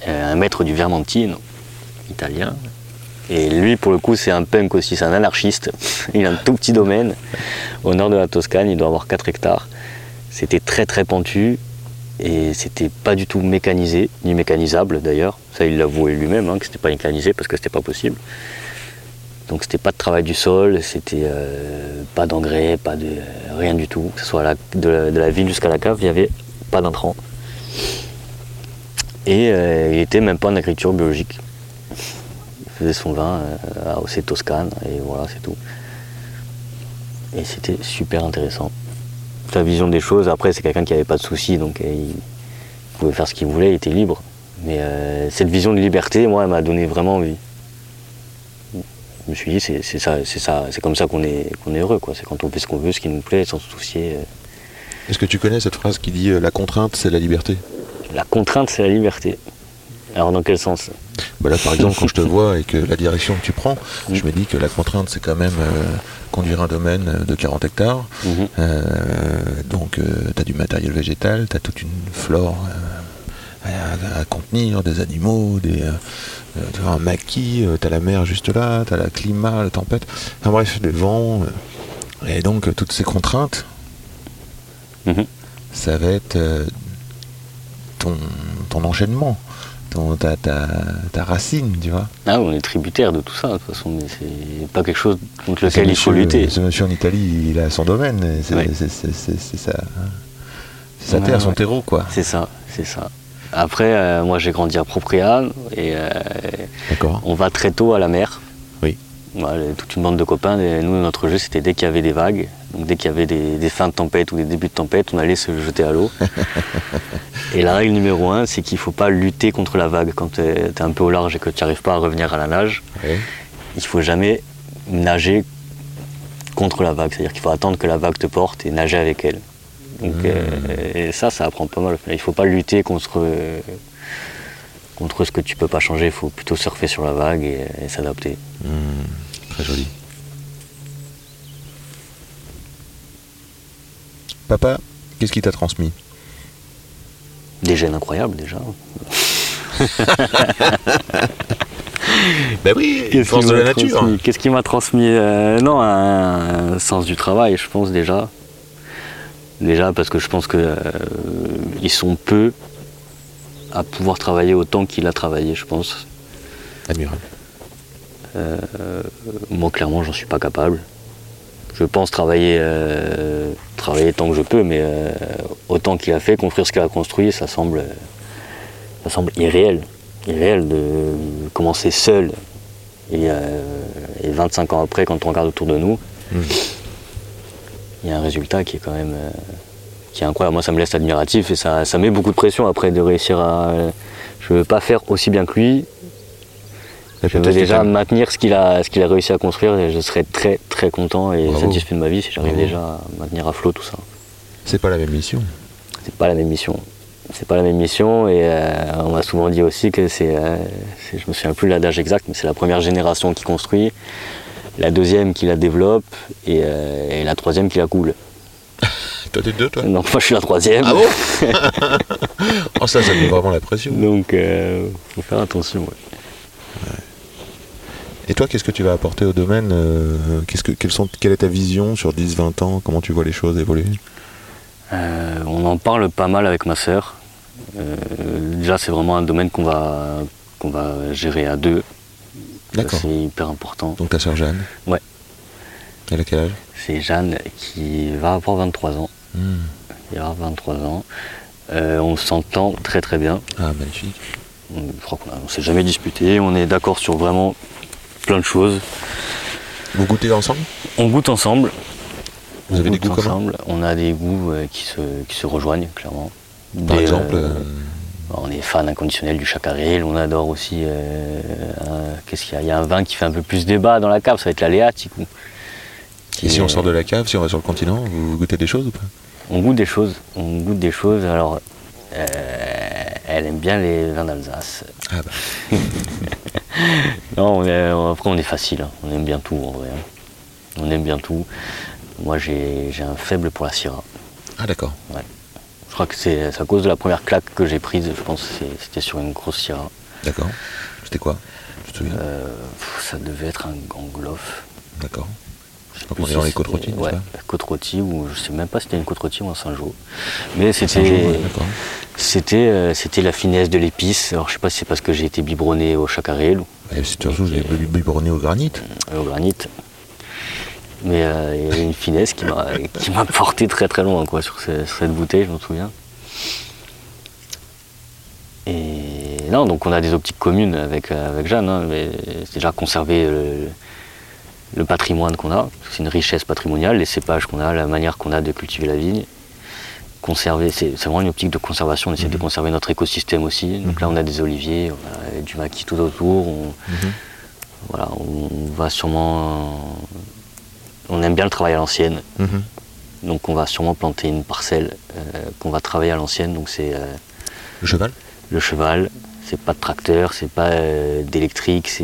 euh, un maître du Vermentino, italien. Et lui, pour le coup, c'est un punk aussi, c'est un anarchiste. Il a un tout petit domaine au nord de la Toscane, il doit avoir 4 hectares. C'était très très pentu et c'était pas du tout mécanisé, ni mécanisable d'ailleurs. Ça, il l'avouait lui-même, hein, que c'était pas mécanisé parce que c'était pas possible. Donc c'était pas de travail du sol, c'était euh, pas d'engrais, pas de rien du tout. Que ce soit de, la, ville jusqu'à la cave, il y avait pas d'intrants. Et euh, il était même pas en agriculture biologique. Il faisait son vin euh, à Océ Toscane et voilà, c'est tout. Et c'était super intéressant. Sa vision des choses, après c'est quelqu'un qui avait pas de soucis, donc il, pouvait faire ce qu'il voulait, il était libre. Mais euh, cette vision de liberté, moi, elle m'a donné vraiment envie. Je me suis dit, c'est ça, c'est ça, c'est comme ça qu'on est, qu'on est heureux, quoi. C'est quand on fait ce qu'on veut, ce qui nous plaît, sans se soucier. euh. Est-ce que tu connais cette phrase qui dit euh, la contrainte, c'est la liberté? La contrainte, c'est la liberté. Alors dans quel sens? Bah Là, par exemple, quand je te vois et que la direction que tu prends, je me dis que la contrainte, c'est quand même euh, conduire un domaine de 40 hectares. Mhm. Euh, donc, tu as du matériel végétal, tu as toute une flore euh, à, à contenir, des animaux, des, euh, euh, tu vois, un maquis, tu as la mer juste là, tu as la climat, la tempête, enfin bref, le vent. euh, et donc, euh, toutes ces contraintes, Mhm. ça va être euh, ton, ton enchaînement, ton, ta, ta, ta racine, tu vois. Ah, on est tributaire de tout ça, de toute façon, mais c'est pas quelque chose contre lequel il faut lutter. Ce monsieur en Italie, il a son domaine, c'est Ouais. sa, sa Ouais, terre, son terreau, quoi. C'est ça, c'est ça. Après, euh, moi j'ai grandi à Propria et euh, on va très tôt à la mer. Voilà, toute une bande de copains. Et nous, notre jeu, c'était dès qu'il y avait des vagues, donc dès qu'il y avait des, des fins de tempête ou des débuts de tempête, on allait se jeter à l'eau. et la règle numéro un, c'est qu'il ne faut pas lutter contre la vague. Quand tu es, un peu au large et que tu n'arrives pas à revenir à la nage, il faut jamais nager contre la vague. C'est-à-dire qu'il faut attendre que la vague te porte et nager avec elle. Donc, euh, et ça, ça apprend pas mal. Il faut pas lutter contre, contre ce que tu peux pas changer. Il faut plutôt surfer sur la vague et, et s'adapter. Hmm, très joli. Papa, qu'est-ce qui t'a transmis? Des gènes incroyables déjà. Ben oui, Qu'est-ce force de la nature. Qu'est-ce qui m'a transmis euh, Non, un, un sens du travail, je pense déjà. Déjà parce que je pense que euh, ils sont peu à pouvoir travailler autant qu'il a travaillé, je pense. Admirable. Euh, moi, clairement, j'en suis pas capable. Je pense travailler, euh, travailler tant que je peux, mais euh, autant qu'il a fait, construire ce qu'il a construit, ça semble, ça semble irréel. Irréel de commencer seul. Et, euh, et 25 ans après, quand on regarde autour de nous, Mhm. il y a un résultat qui est quand même qui est incroyable. Moi, ça me laisse admiratif et ça, ça met beaucoup de pression après de réussir à. Je veux pas faire aussi bien que lui, Et je veux déjà maintenir ce qu'il a, ce qu'il a réussi à construire et je serais très très content et Bravo. satisfait de ma vie si j'arrive déjà à maintenir à flot tout ça. C'est pas la même mission. C'est pas la même mission. C'est pas la même mission et euh, on m'a souvent dit aussi que c'est, euh, je me souviens plus de l'adage exact, mais c'est la première génération qui construit, la deuxième qui la développe et, euh, et la troisième qui la coule. Toi, t'es deux, toi Donc moi je suis la troisième. Ah bon Oh, ça, ça met vraiment la pression. Donc euh, faut faire attention. ouais. Et toi, qu'est-ce que tu vas apporter au domaine euh, qu'est-ce que, quelles sont, Quelle est ta vision sur 10-20 ans? Comment tu vois les choses évoluer? Euh, on en parle pas mal avec ma sœur. Euh, déjà, c'est vraiment un domaine qu'on va, qu'on va gérer à deux. D'accord. C'est hyper important. Donc ta sœur Jeanne? Ouais. Elle a quel âge? C'est Jeanne qui va avoir 23 ans. Il va avoir 23 ans. Euh, on s'entend très très bien. Ah, magnifique. Je crois qu'on a- on s'est jamais disputé. On est d'accord sur vraiment plein de choses. Vous goûtez ensemble? On goûte ensemble. Vous On avez des goûts ensemble. On a des goûts euh, qui, se, qui se rejoignent, clairement. Par exemple euh, On est fan inconditionnel du chacarel, on adore aussi. euh, Qu'est-ce qu'il y a? Il y a un vin qui fait un peu plus débat dans la cave, ça va être la Léatique. Et si on sort de la cave, si on va sur le continent, vous goûtez des choses ou pas? On goûte des choses, on goûte des choses. Alors, euh, elle aime bien les vins d'Alsace. Ah bah. Non, on est- après on est facile, hein. on aime bien tout en vrai. hein. On aime bien tout. Moi j'ai un faible pour la Syrah. Ah d'accord. Je crois que c'est à cause de la première claque que j'ai prise, je pense que c'était sur une grosse Syrah. D'accord. C'était quoi? Tu te Euh, ça devait être un gangloff. D'accord. Donc on est dans les côtes rôties, Ouais, côte rôtie, ou je sais même pas si c'était une côte rôtie ou un Saint-Jean. Mais c'était c'était euh, c'était la finesse de l'épice. Alors je sais pas si c'est parce que j'ai été biberonné au chacarel c'est surtout j'ai biberonné au granit. euh, au granit. Mais euh, il y avait une finesse qui m'a porté très très loin quoi, sur, ce- sur cette bouteille, je m'en souviens. Et non, donc on a des optiques communes avec, avec Jeanne, hein, mais c'est déjà conserver le, le patrimoine qu'on a, c'est une richesse patrimoniale, les cépages qu'on a, la manière qu'on a de cultiver la vigne. conserver, c'est vraiment une optique de conservation, on essaie de conserver notre écosystème aussi. Donc là, on a des oliviers, on a du maquis tout autour. On, voilà, on va sûrement. On aime bien le travail à l'ancienne, Mhm. donc on va sûrement planter une parcelle euh, qu'on va travailler à l'ancienne. Donc c'est euh, Le cheval? le cheval, c'est pas de tracteur, c'est pas euh, d'électrique, c'est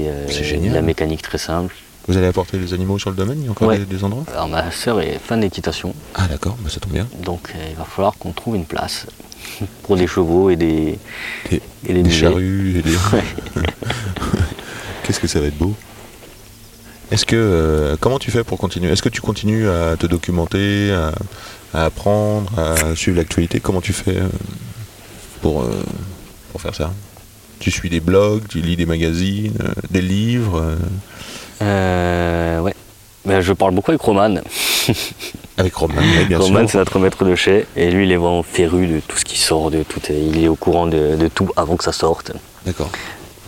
de la mécanique très simple. Vous allez apporter les animaux sur le domaine Il y a encore Ouais. des, des endroits Alors ma sœur est fan d'équitation, Ah d'accord, bah, ça tombe bien. donc euh, il va falloir qu'on trouve une place pour des chevaux et des, Des, et des des mulets. charrues et des... Qu'est-ce que ça va être beau Est-ce que euh, comment tu fais pour continuer? Est-ce que tu continues à te documenter, à, à apprendre, à suivre l'actualité? Comment tu fais euh, pour euh, pour faire ça? Tu suis des blogs, tu lis des magazines, euh, des livres euh, ouais. Ben, je parle beaucoup avec Roman. avec Roman, oui, bien Roman, c'est notre maître de chais. Et lui, il est vraiment féru de tout ce qui sort, de tout. Il est au courant de, de tout avant que ça sorte. D'accord.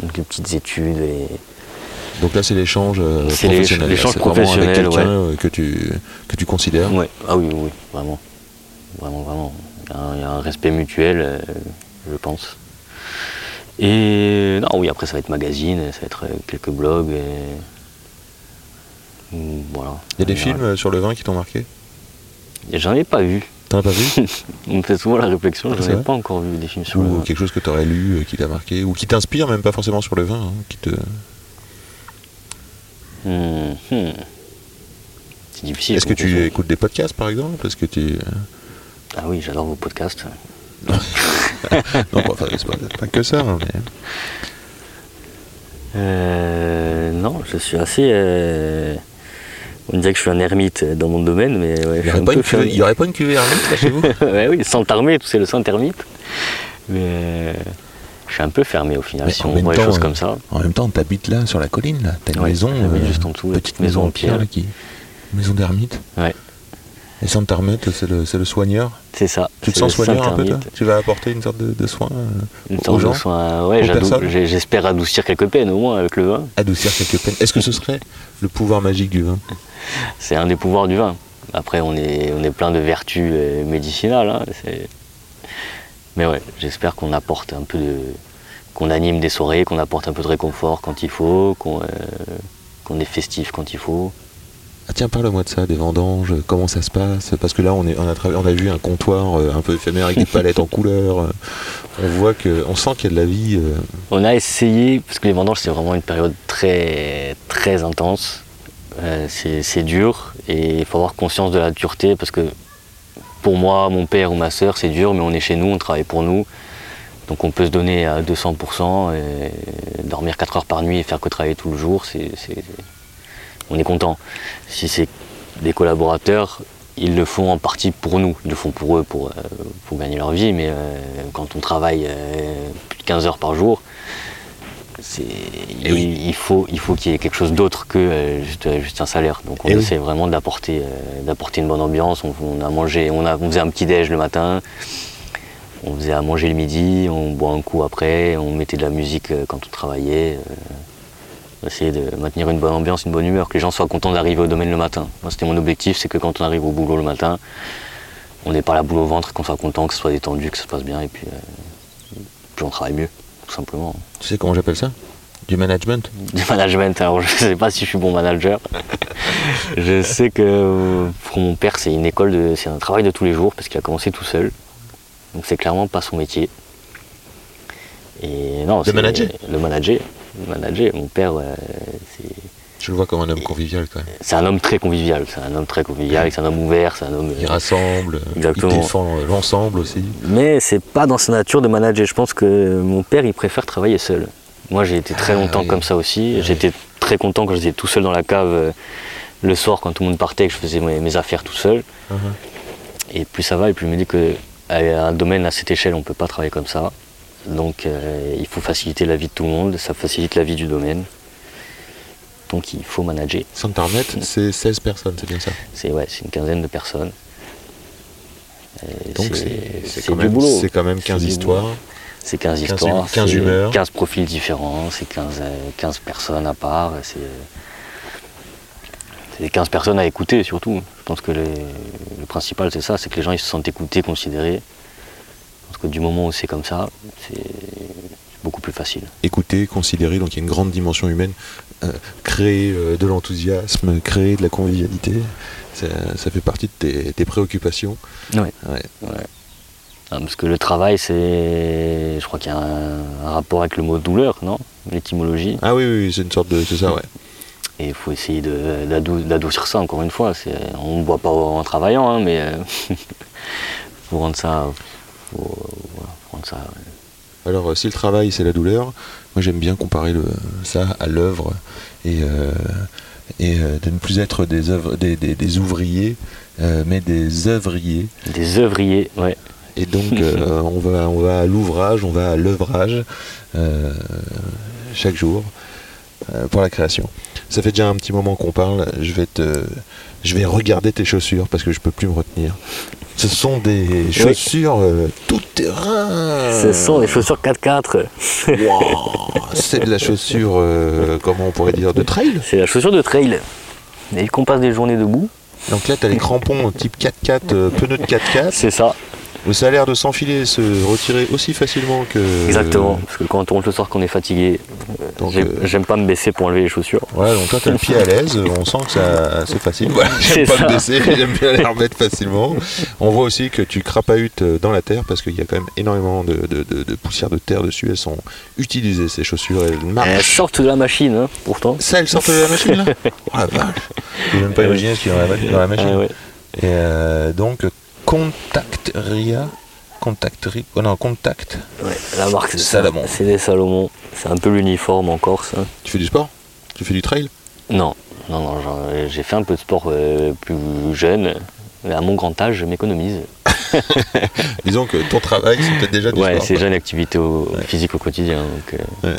Donc, les petites études. Et... Donc là, c'est l'échange euh, professionnel. l'échange vraiment avec professionnel, quelqu'un ouais. euh, que tu que tu considères. Ouais. Ah oui, oui, oui, vraiment. Vraiment, vraiment. Il y a un, il y a un respect mutuel, euh, je pense. Et non, oui, après, ça va être magazine, ça va être quelques blogs. Et... Mm, Voilà. Il y a des général. films euh, sur le vin qui t'ont marqué? J'en ai pas vu. T'en as pas vu? On me fait souvent la réflexion, Ah, je n'ai vrai? pas encore vu des films sur le Ou vin. quelque chose que tu aurais lu, euh, qui t'a marqué, ou qui t'inspire, même pas forcément sur le vin, hein, qui te... Hmm, hmm. C'est difficile. Est-ce que tu écoutes des podcasts par exemple? Est-ce que tu... Ah oui, j'adore vos podcasts. non, enfin, c'est pas, pas que ça, mais... Euh, non, je suis assez. euh, On dirait que je suis un ermite dans mon domaine, mais ouais, Il n'y aurait, pas une cuvée- il y aurait pas une cuvée ermite là chez vous? Ouais, oui, sans t'armer, tu sais, le saint ermite. Mais euh, je suis un peu fermé au final, Mais si on voit les temps, choses euh, comme ça. En même temps, t'habites là, sur la colline, là. T'as une Ouais, maison, j'habite juste en dessous, petite maison en pierre, là, qui... Maison d'ermite. Ouais. Et sans te remettre, c'est le, le soigneur. C'est ça. Tu te sens soigneur un peu, toi? Tu vas apporter une sorte de, de soin euh, Une aux sorte gens? de soin. Ouais, personnes? j'ai- j'espère adoucir quelques peines au moins avec le vin. Adoucir quelques peines. Est-ce que ce serait le pouvoir magique du vin? C'est un des pouvoirs du vin. Après, on est, on est plein de vertus euh, médicinales. hein, Mais ouais, j'espère qu'on apporte un peu de. qu'on anime des soirées, qu'on apporte un peu de réconfort quand il faut, qu'on euh, qu'on est festif quand il faut. Ah tiens, parle-moi de ça, des vendanges, comment ça se passe? Parce que là, on, est, on, a, on a vu un comptoir euh, un peu éphémère avec des palettes en couleur. euh, On voit que, on sent qu'il y a de la vie. euh, On a essayé, parce que les vendanges, c'est vraiment une période très, très intense. Euh, c'est dur et il faut avoir conscience de la dureté parce que pour moi, mon père ou ma soeur, c'est dur, mais on est chez nous, on travaille pour nous. Donc on peut se donner à 200% et dormir 4 heures par nuit et faire que travailler tout le jour, c'est- on est content. Si c'est des collaborateurs, ils le font en partie pour nous, ils le font pour eux, pour, euh, pour gagner leur vie, mais euh, quand on travaille euh, plus de 15 heures par jour, c'est, il, oui. il faut, il faut qu'il y ait quelque chose d'autre que euh, juste, juste un salaire. Donc on Eh oui. essaie vraiment d'apporter, euh, d'apporter une bonne ambiance. On, on a mangé, on, a, on faisait un petit déj le matin, on faisait à manger le midi, on boit un coup après, on mettait de la musique euh, quand on travaillait. Essayait de maintenir une bonne ambiance, une bonne humeur, que les gens soient contents d'arriver au domaine le matin. Moi, c'était mon objectif, c'est que quand on arrive au boulot le matin, on n'ait pas la boule au ventre, qu'on soit content, que ce soit détendu, que ça se passe bien, et puis, euh, puis on travaille mieux, tout simplement. Tu sais comment j'appelle ça? Du management? Du management, alors je ne sais pas si je suis bon manager. je sais que pour mon père, c'est une école, de, c'est un travail de tous les jours, parce qu'il a commencé tout seul. Donc c'est clairement pas son métier. Et non, c'est- manager? Le manager. Manager. Mon père, euh, c'est, Je le vois comme un homme convivial quand même. c'est un homme très convivial. C'est un homme très convivial, c'est un homme ouvert, c'est un homme. Il euh, rassemble, euh, Exactement. il défend l'ensemble aussi. Mais c'est pas dans sa nature de manager. Je pense que mon père, il préfère travailler seul. Moi, j'ai été très Ah, longtemps oui. comme ça aussi. Ah, J'étais très content quand j'étais tout seul dans la cave euh, le soir quand tout le monde partait, que je faisais mes, mes affaires tout seul. Uh-huh. Et plus ça va, et plus je me dis que à un domaine à cette échelle, on peut pas travailler comme ça. Donc, euh, il faut faciliter la vie de tout le monde. Ça facilite la vie du domaine. Donc, il faut manager. Sans te remettre, c'est 16 personnes, c'est bien ça? C'est ouais, une quinzaine de personnes. Et Donc c'est- quand, même- boulot. c'est quand même C'est 15 du histoires. C'est 15 15 histoires, hum- 15 c'est humeurs. 15 profils différents, c'est 15, euh, 15 personnes à part. C'est c'est 15 personnes à écouter surtout. Je pense que le, le principal c'est ça, c'est que les gens ils se sentent écoutés, considérés. Que du moment où c'est comme ça, c'est beaucoup plus facile. Écouter, considérer, donc il y a une grande dimension humaine, euh, créer euh, de l'enthousiasme, créer de la convivialité, ça, ça fait partie de tes, tes préoccupations. Ouais. Ouais. Ah, parce que le travail, c'est. Je crois qu'il y a un, un rapport avec le mot douleur, non? L'étymologie. Ah oui, oui, oui, c'est une sorte de. C'est ça, ouais. Et il faut essayer d'adoucir ça, encore une fois. On ne boit pas en travaillant, hein, mais. il faut rendre ça. Faut, voilà, ça. Alors, euh, si le travail c'est la douleur, moi j'aime bien comparer le, ça à l'œuvre et, euh, et euh, de ne plus être des, œuvres, des, des- des ouvriers, euh, mais des œuvriers. Des œuvriers, ouais. Et donc, euh, on, va, on va à l'ouvrage, on va à l'œuvrage euh, chaque jour euh, pour la création. Ça fait déjà un petit moment qu'on parle. Je vais, te, je vais regarder tes chaussures parce que je peux plus me retenir. Ce sont des chaussures euh, tout terrain. Ce sont des chaussures 4x4. Wow, c'est de la chaussure, euh, comment on pourrait dire, de trail? C'est la chaussure de trail. Et qu'on passe des journées debout, Donc là, tu as les crampons type 4x4, euh, pneus de 4x4, c'est ça. Ça a l'air de s'enfiler et se retirer aussi facilement que. Exactement. Parce que quand on rentre le soir qu'on est fatigué, Donc, j'aime euh, j'aime pas me baisser pour enlever les chaussures. Ouais, donc toi, t'as le pied à l'aise, on sent que ça, c'est facile. Voilà, j'aime pas ça. me baisser, j'aime bien les remettre facilement. On voit aussi que tu crapahutes dans la terre parce qu'il y a quand même énormément de, de- de- de poussière de terre dessus. Elles sont utilisées, ces chaussures, elles Elles marchent. sortent de la machine, hein, pourtant. Ça, elles sortent de la machine là Oh la vache Je peux même pas imaginer ce qu'il y a dans la, dans la machine. Ah ouais. Et euh, donc, Contactria. Contactri. Oh non, Contact. Ouais, la marque, c'est Salomon. C'est des Salomon. C'est un peu l'uniforme en Corse. hein. Tu fais du sport? Tu fais du trail? Non, non, non. j'en- J'ai fait un peu de sport euh, plus jeune. Mais à mon grand âge, je m'économise. Disons que ton travail, c'est peut-être déjà du Ouais, sport. c'est déjà une activité au- Ouais. physique au quotidien. donc, euh,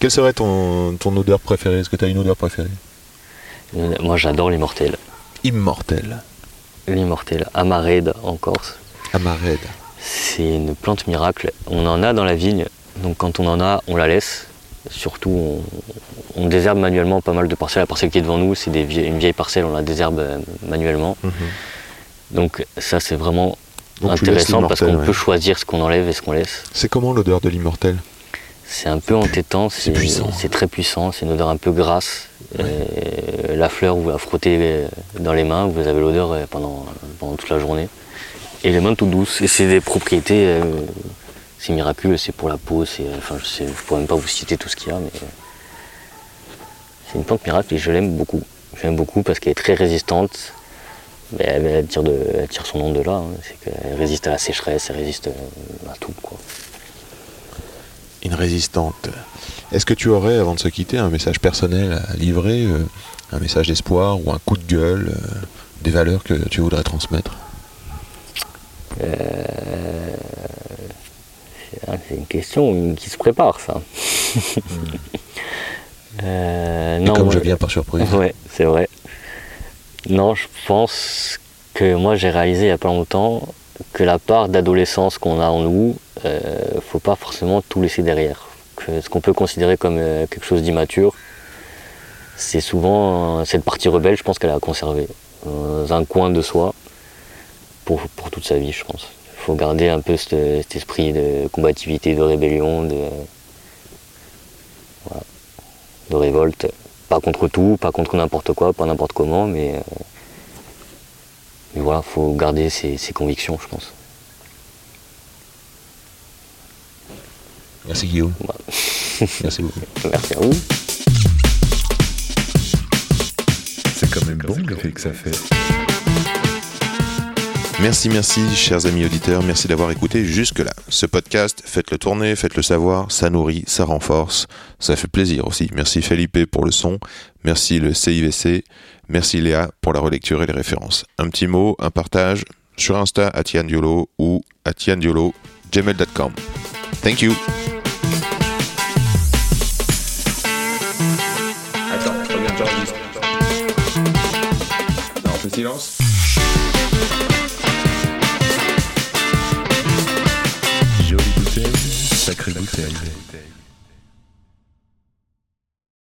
Quelle serait ton, ton odeur préférée? Est-ce que tu as une odeur préférée? Euh, moi, j'adore l'immortel. Immortel. L'immortel, amarède en Corse. Amarède. C'est une plante miracle. On en a dans la vigne, donc quand on en a, on la laisse. Surtout, on, on désherbe manuellement pas mal de parcelles. La parcelle qui est devant nous, c'est une vieille parcelle, on la désherbe euh, manuellement. Donc ça, c'est vraiment Donc intéressant parce qu'on peut choisir ce qu'on enlève et ce qu'on laisse. C'est comment l'odeur de l'immortel? C'est un peu entêtant, c'est c'est puissant. c'est très puissant, c'est une odeur un peu grasse. La fleur, vous la frottez euh, dans les mains, vous avez l'odeur euh, pendant, toute la journée. Et les mains toutes douces. Et c'est des propriétés, euh, c'est miraculeux, c'est pour la peau, enfin je sais, je pourrais même pas vous citer tout ce qu'il y a, mais c'est une plante miracle et je l'aime beaucoup. Je l'aime beaucoup parce qu'elle est très résistante. Mais elle, tire son nom de là, hein. c'est qu'elle résiste à la sécheresse, elle résiste à tout. Une résistante. Est-ce que tu aurais, avant de se quitter, un message personnel à livrer euh, Un message d'espoir ou un coup de gueule euh, Des valeurs que tu voudrais transmettre? Ah, C'est une question qui se prépare, ça. Euh, non, comme moi- je viens par surprise. Ouais, c'est vrai. Non, je pense que moi j'ai réalisé il n'y a pas longtemps que la part d'adolescence qu'on a en nous, euh, faut pas forcément tout laisser derrière. Que ce qu'on peut considérer comme euh, quelque chose d'immature, c'est souvent euh, cette partie rebelle, je pense qu'elle a conservé dans un coin de soi pour, toute sa vie, je pense. Il faut garder un peu cet, esprit de combativité, de rébellion, de, révolte. Pas contre tout, pas contre n'importe quoi, pas n'importe comment, mais, euh, voilà, faut garder ses convictions, je pense. Merci Guillaume. Voilà. Merci beaucoup. Merci à vous. C'est quand même bon l'effet que ça fait. Merci, merci, chers amis auditeurs, merci d'avoir écouté jusque-là. Ce podcast, faites-le tourner, faites-le savoir, ça nourrit, ça renforce, ça fait plaisir aussi. Merci Felipe pour le son, merci le CIVC, merci Léa pour la relecture et les références. Un petit mot, un partage sur Insta à Diolo ou à Diolo, gmail.com. Thank you. Silence Jolie bouteille, sacrée bouteille.